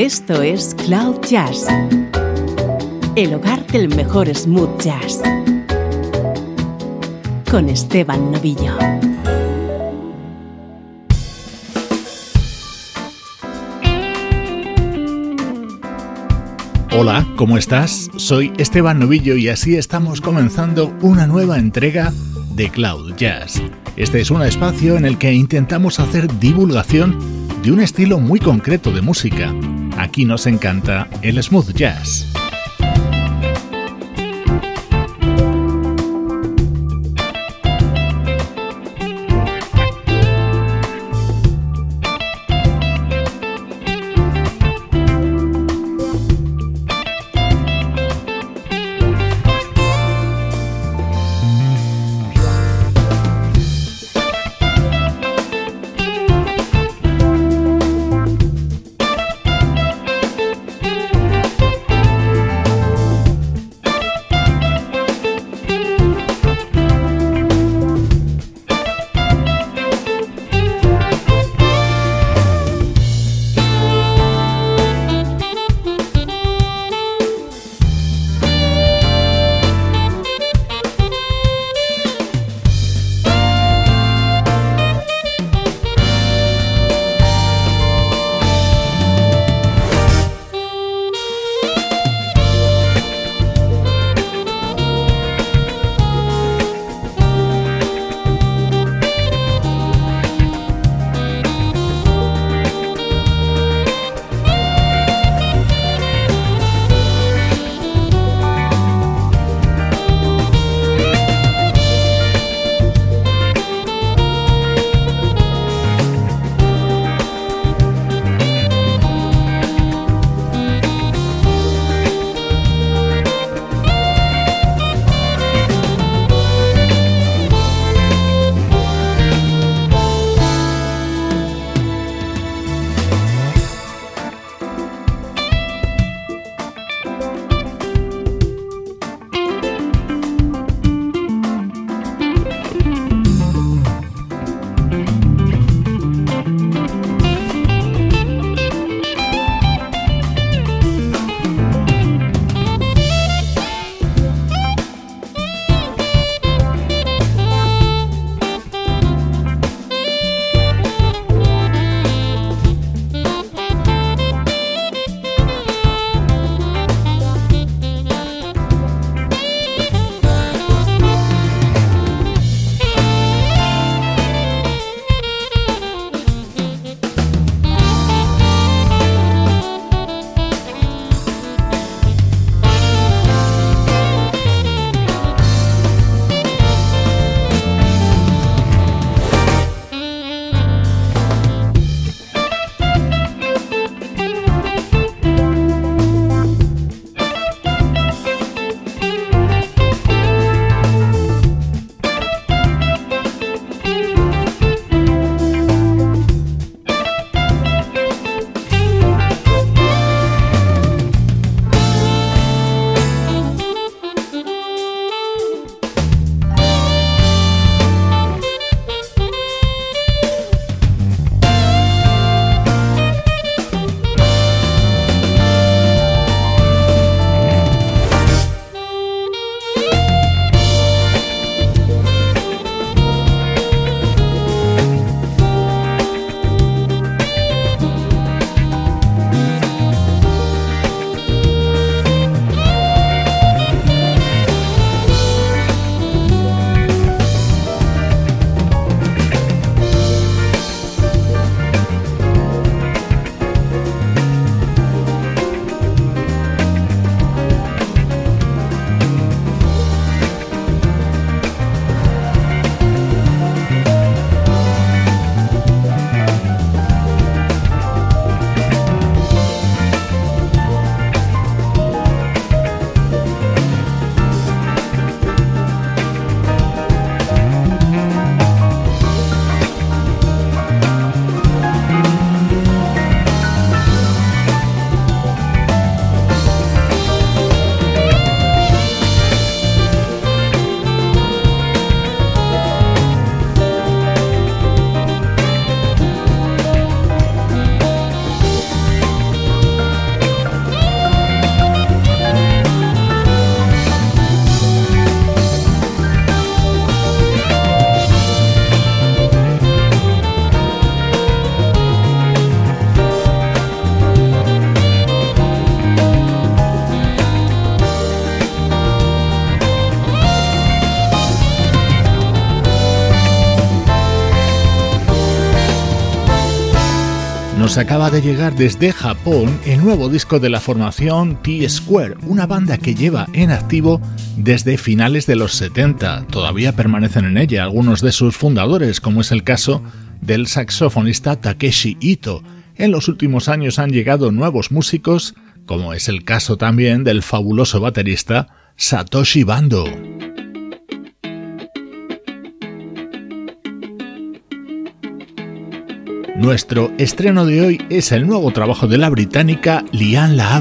Esto es Cloud Jazz, el hogar del mejor smooth jazz, con Esteban Novillo. Hola, ¿cómo estás? Soy Esteban Novillo y así estamos comenzando una nueva entrega de Cloud Jazz. Este es un espacio en el que intentamos hacer divulgación de un estilo muy concreto de música. Aquí nos encanta el smooth jazz. Nos acaba de llegar desde Japón el nuevo disco de la formación T-Square, una banda que lleva en activo desde finales de los 70. Todavía permanecen en ella algunos de sus fundadores, como es el caso del saxofonista Takeshi Ito. En los últimos años han llegado nuevos músicos, como es el caso también del fabuloso baterista Satoshi Bando. Nuestro estreno de hoy es el nuevo trabajo de la británica Lian La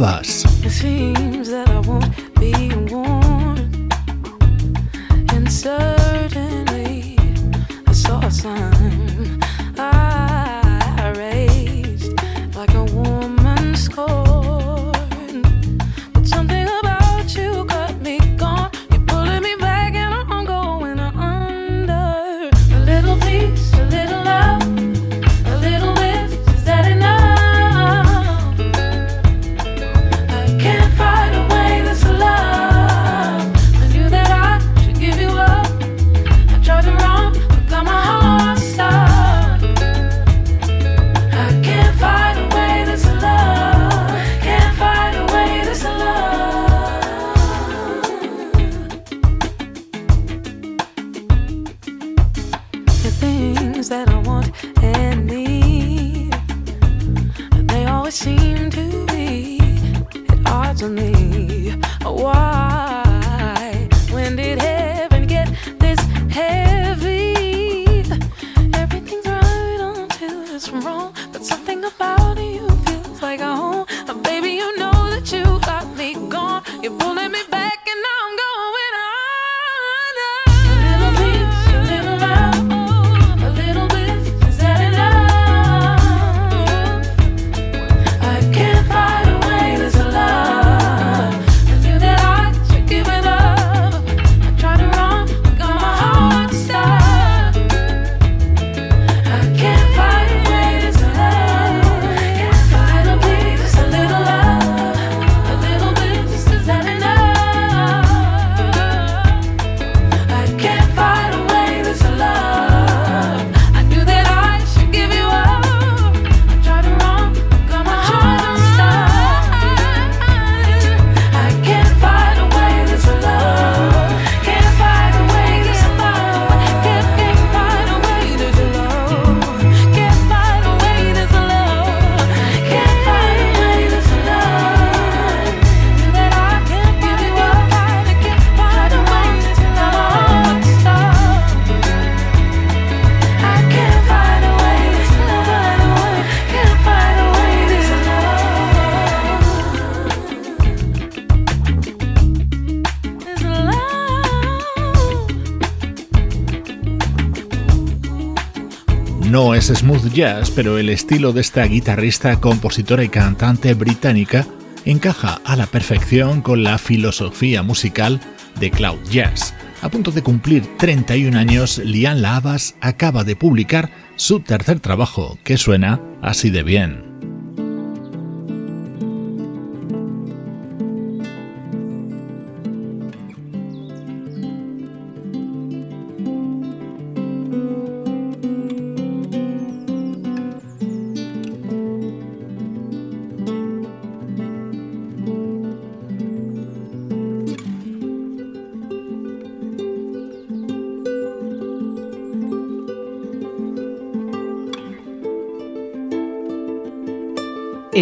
smooth jazz, pero el estilo de esta guitarrista, compositora y cantante británica encaja a la perfección con la filosofía musical de Cloud Jazz. A punto de cumplir 31 años, Lian Lavas acaba de publicar su tercer trabajo, que suena así de bien.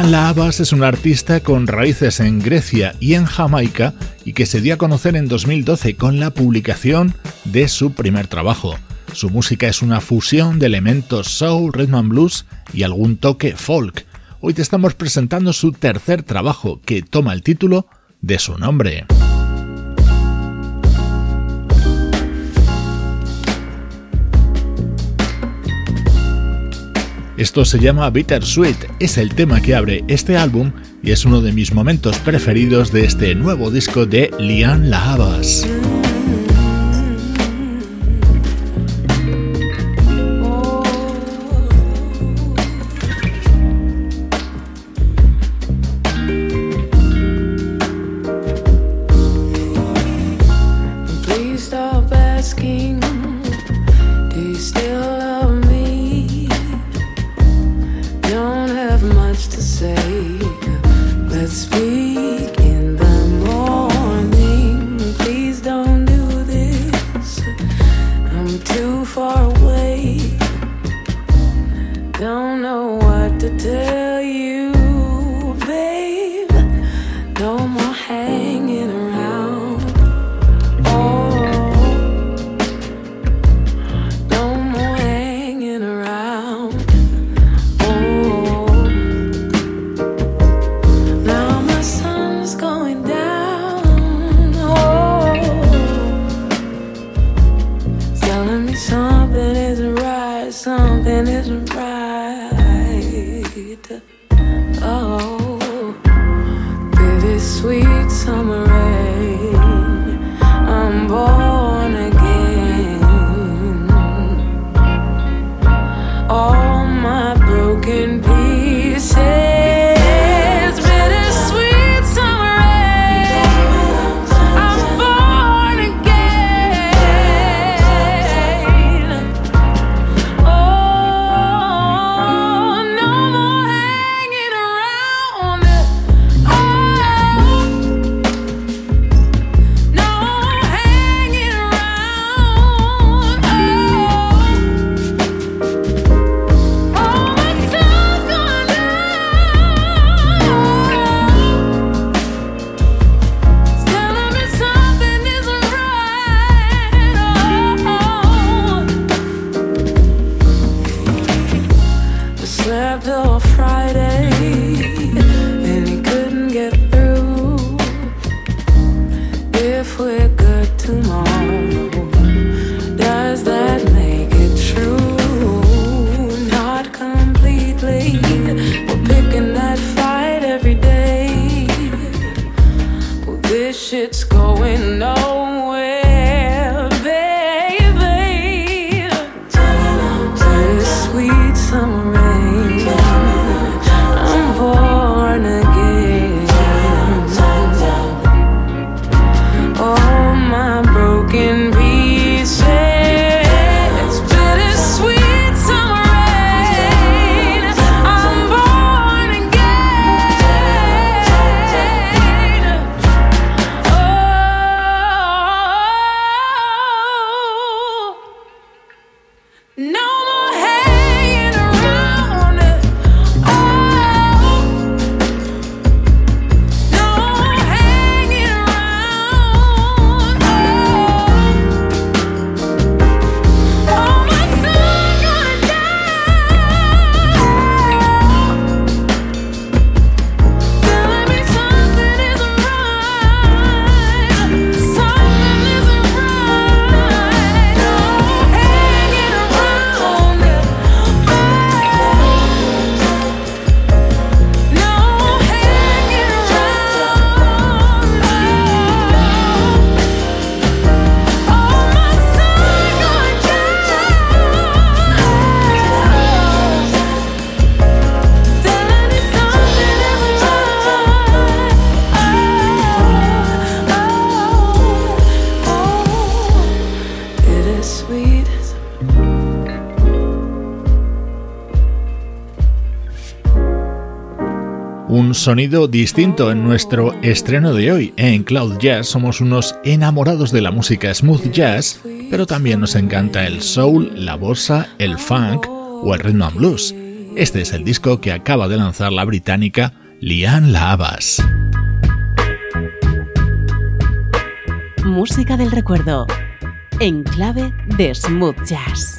Lian Laabas es un artista con raíces en Grecia y en Jamaica y que se dio a conocer en 2012 con la publicación de su primer trabajo. Su música es una fusión de elementos soul, rhythm and blues y algún toque folk. Hoy te estamos presentando su tercer trabajo que toma el título de su nombre. Esto se llama Bittersweet, es el tema que abre este álbum y es uno de mis momentos preferidos de este nuevo disco de Lian Lahavas. Sonido distinto en nuestro estreno de hoy. En Cloud Jazz somos unos enamorados de la música smooth jazz, pero también nos encanta el soul, la bossa, el funk o el rhythm and blues. Este es el disco que acaba de lanzar la británica Lian Lavas. Música del recuerdo en clave de smooth jazz.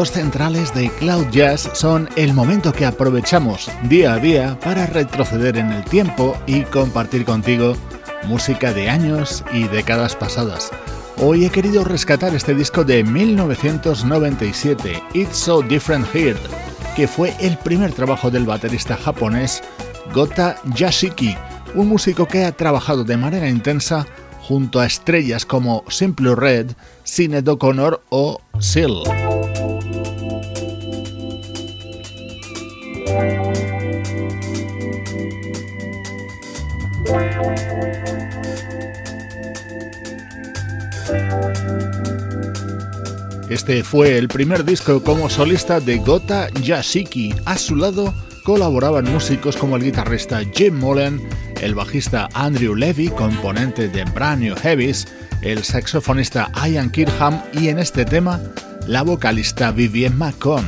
Minutos centrales de Cloud Jazz son el momento que aprovechamos día a día para retroceder en el tiempo y compartir contigo música de años y décadas pasadas. Hoy he querido rescatar este disco de 1997, It's So Different Here, que fue el primer trabajo del baterista japonés Gota Yashiki, un músico que ha trabajado de manera intensa junto a estrellas como Simple Red, Sinead O'Connor o Seal. Fue el primer disco como solista de Gota Yashiki. A su lado colaboraban músicos como el guitarrista Jim Mullen, el bajista Andrew Levy, componente de Brand New Heavies, el saxofonista Ian Kirkham y en este tema la vocalista Vivienne McComb.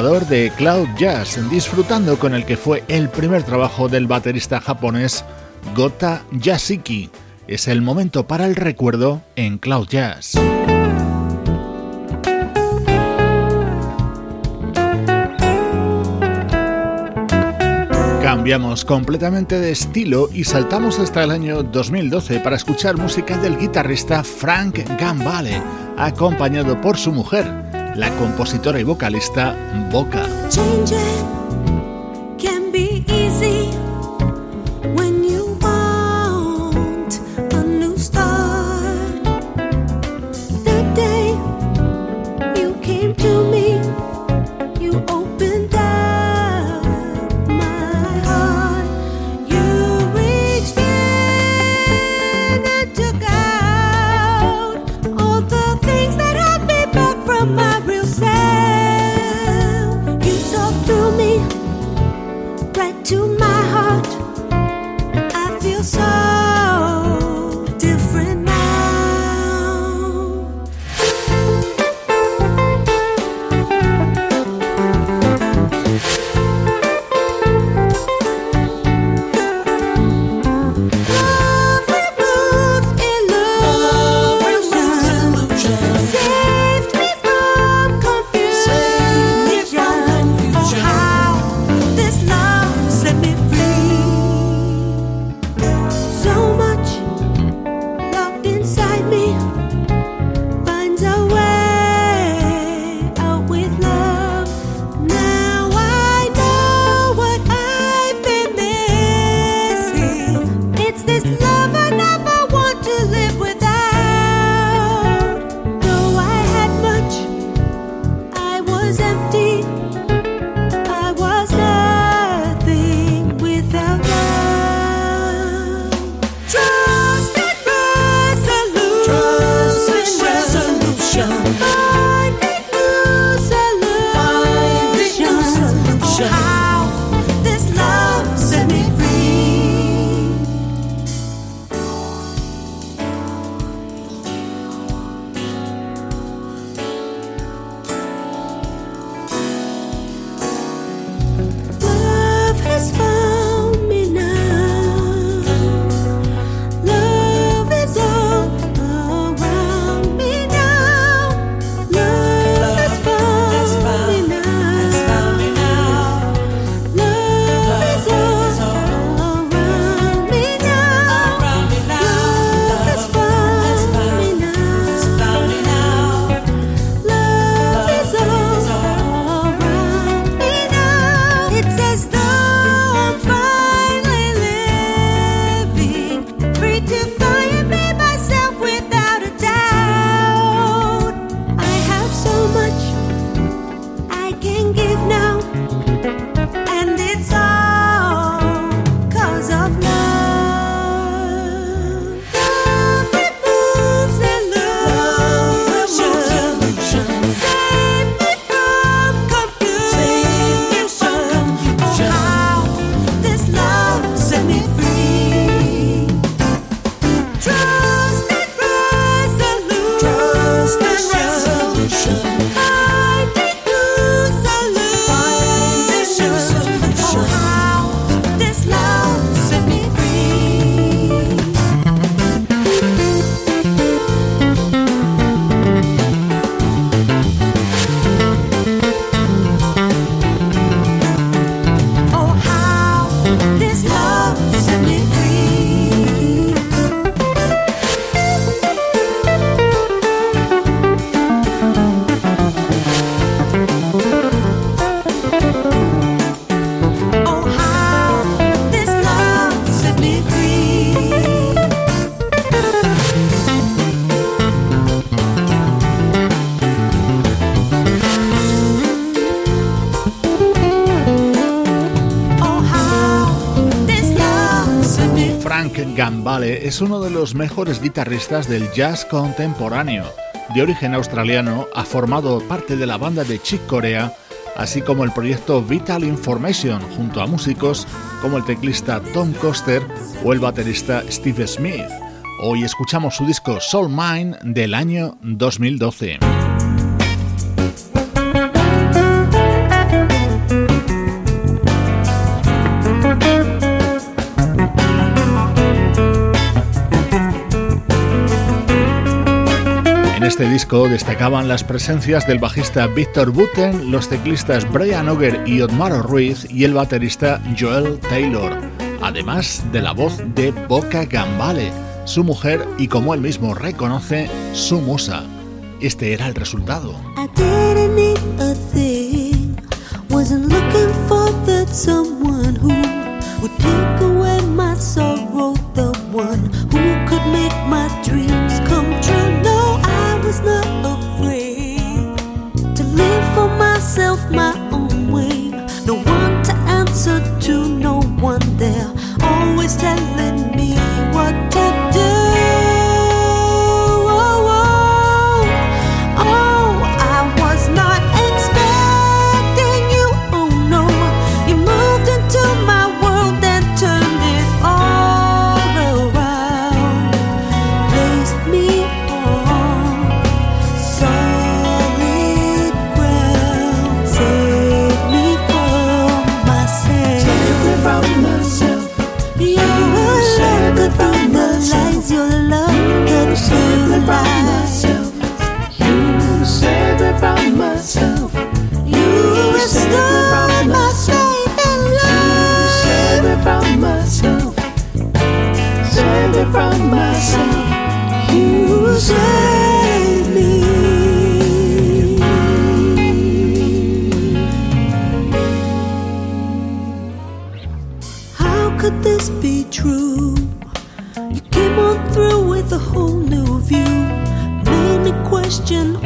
De Cloud Jazz, disfrutando con el que fue el primer trabajo del baterista japonés Gota Yashiki. Es el momento para el recuerdo en Cloud Jazz. Cambiamos completamente de estilo y saltamos hasta el año 2012 para escuchar música del guitarrista Frank Gambale, acompañado por su mujer, la compositora y vocalista Boca. Es uno de los mejores guitarristas del jazz contemporáneo. De origen australiano, ha formado parte de la banda de Chick Corea, así como el proyecto Vital Information, junto a músicos como el teclista Tom Coster o el baterista Steve Smith. Hoy escuchamos su disco Soul Mine del año 2012. Este disco destacaban las presencias del bajista Victor Buten, los teclistas Brian Auger y Otmaro Ruiz y el baterista Joel Taylor, además de la voz de Boca Gambale, su mujer y como él mismo reconoce, su musa. Este era el resultado. was from myself. Save me. How could this be true? You came on through with a whole new view. Made me question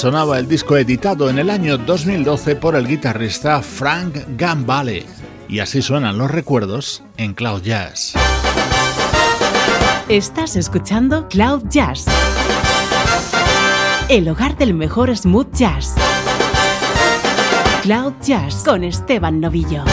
sonaba el disco editado en el año 2012 por el guitarrista Frank Gambale. Y así suenan los recuerdos en Cloud Jazz. Estás escuchando Cloud Jazz, el hogar del mejor smooth jazz. Cloud Jazz con Esteban Novillo.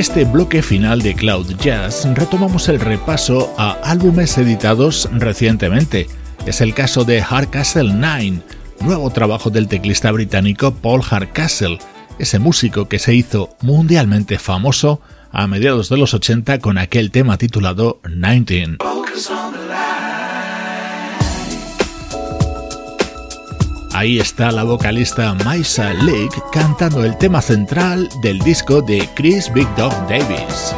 Este bloque final de Cloud Jazz retomamos el repaso a álbumes editados recientemente. Es el caso de Hardcastle 9, nuevo trabajo del teclista británico Paul Hardcastle, ese músico que se hizo mundialmente famoso a mediados de los 80 con aquel tema titulado 19. Ahí está la vocalista Maisa Lake cantando el tema central del disco de Chris Big Dog Davis.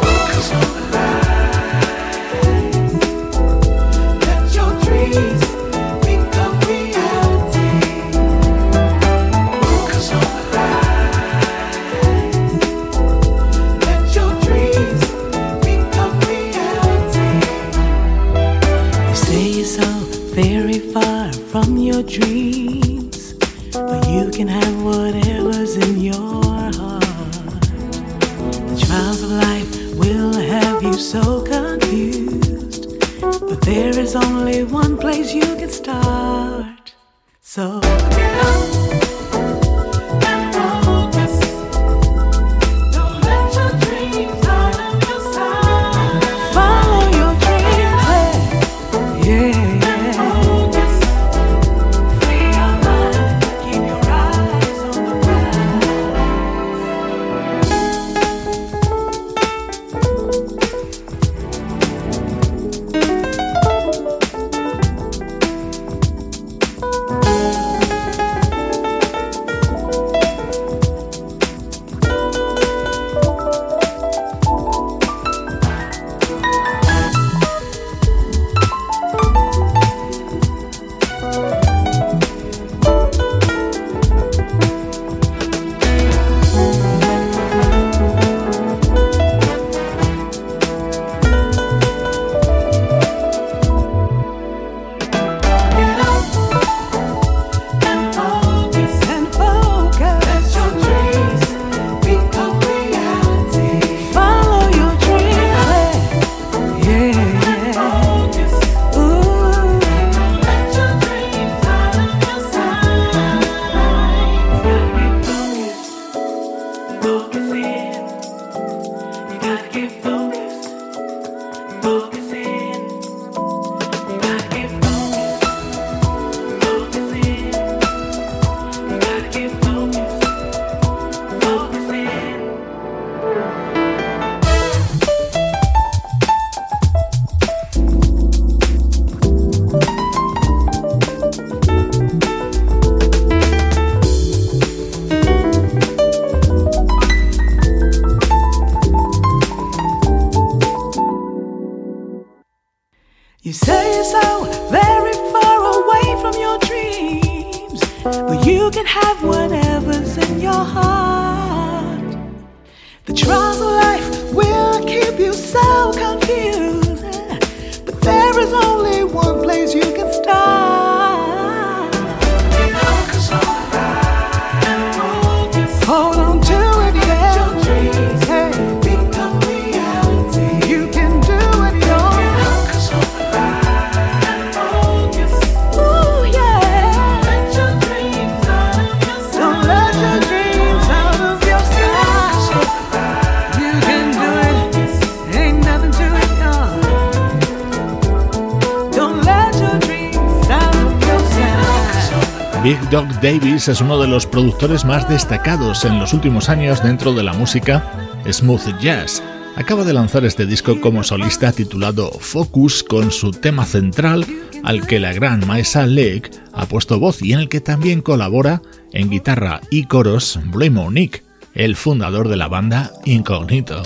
Davis es uno de los productores más destacados en los últimos años dentro de la música smooth jazz. Acaba de lanzar este disco como solista titulado Focus con su tema central al que la gran Maesa Lake ha puesto voz y en el que también colabora en guitarra y coros Blame Nick, el fundador de la banda Incognito.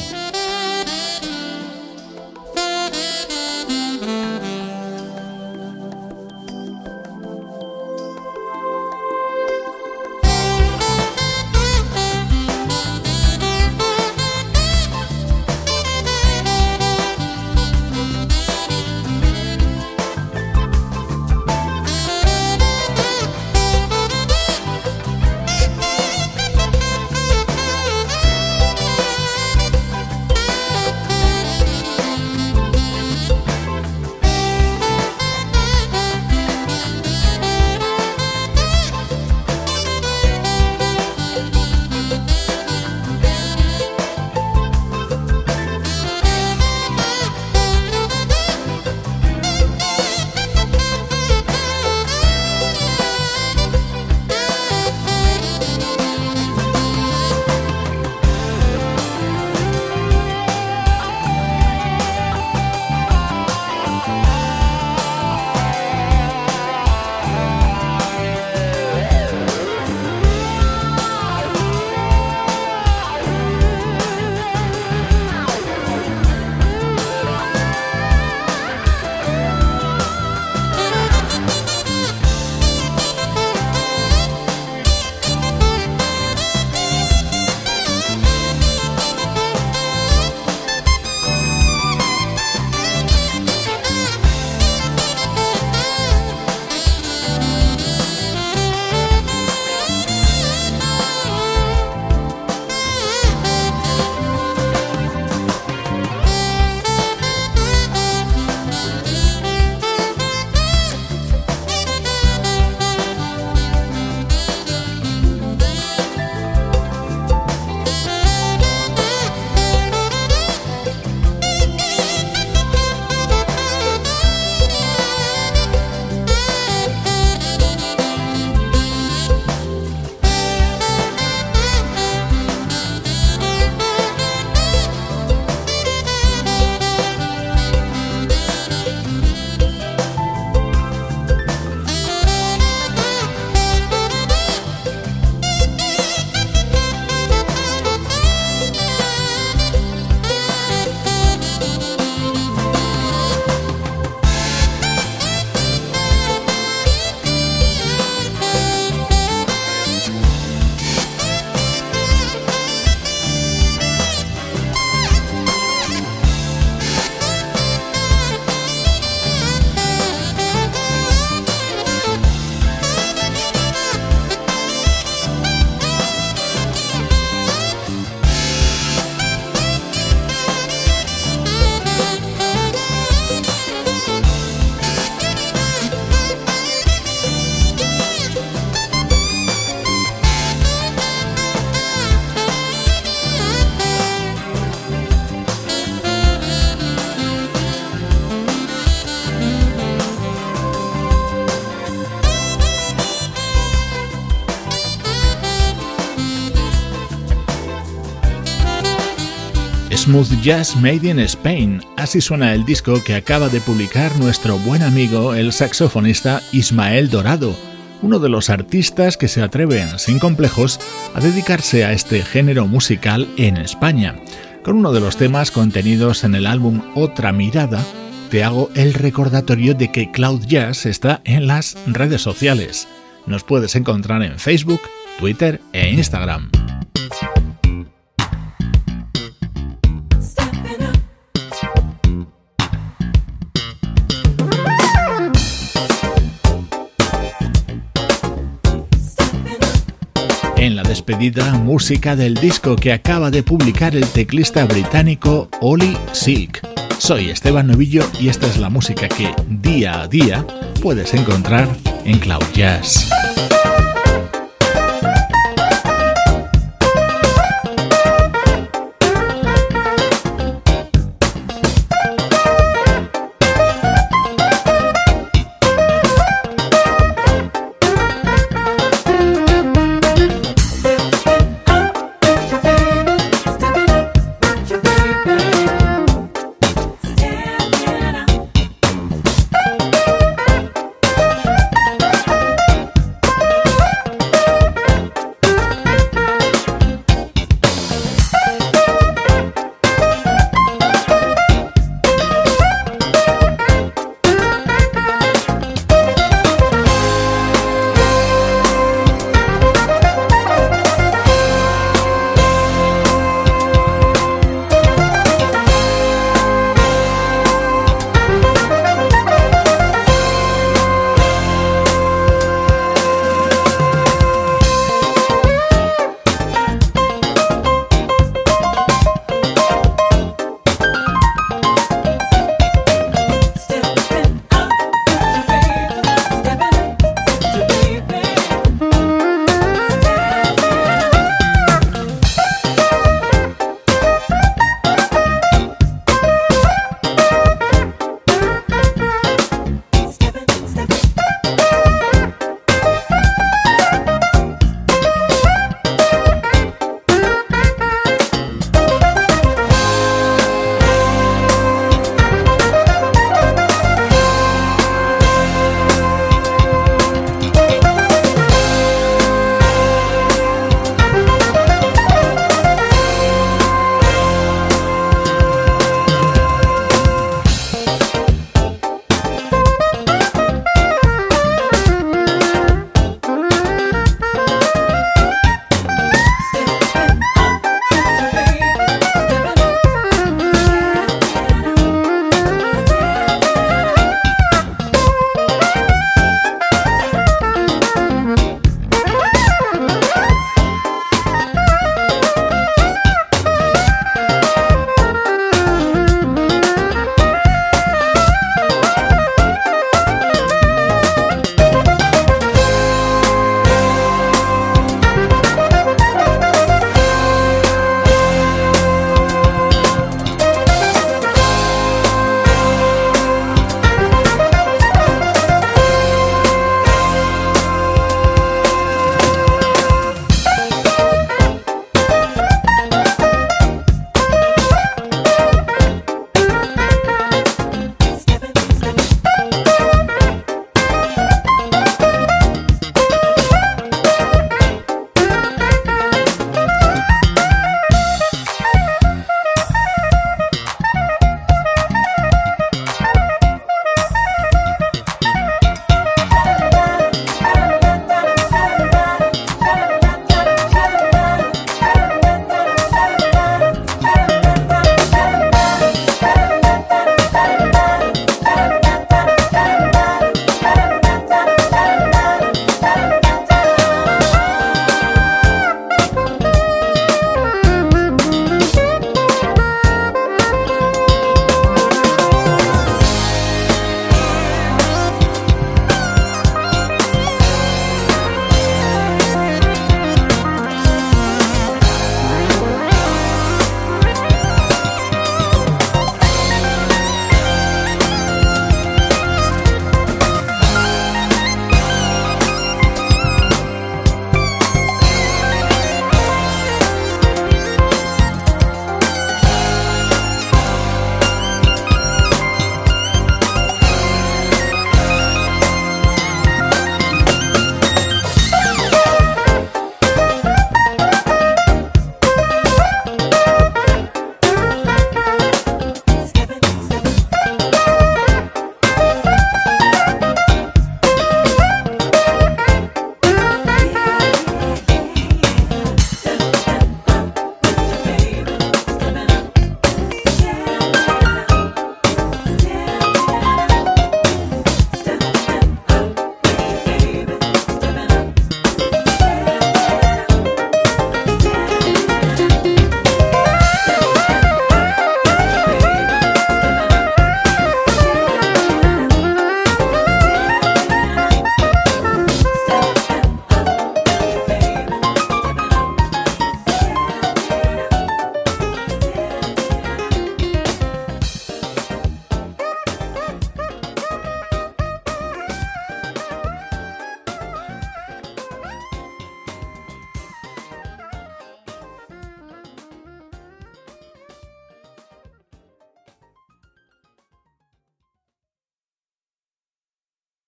Smooth Jazz Made in Spain. Así suena el disco que acaba de publicar nuestro buen amigo, el saxofonista Ismael Dorado, uno de los artistas que se atreven sin complejos a dedicarse a este género musical en España. Con uno de los temas contenidos en el álbum Otra Mirada, te hago el recordatorio de que Cloud Jazz está en las redes sociales. Nos puedes encontrar en Facebook, Twitter e Instagram. Despedida, música del disco que acaba de publicar el teclista británico Oli Silk. Soy Esteban Novillo y esta es la música que día a día puedes encontrar en Cloud Jazz.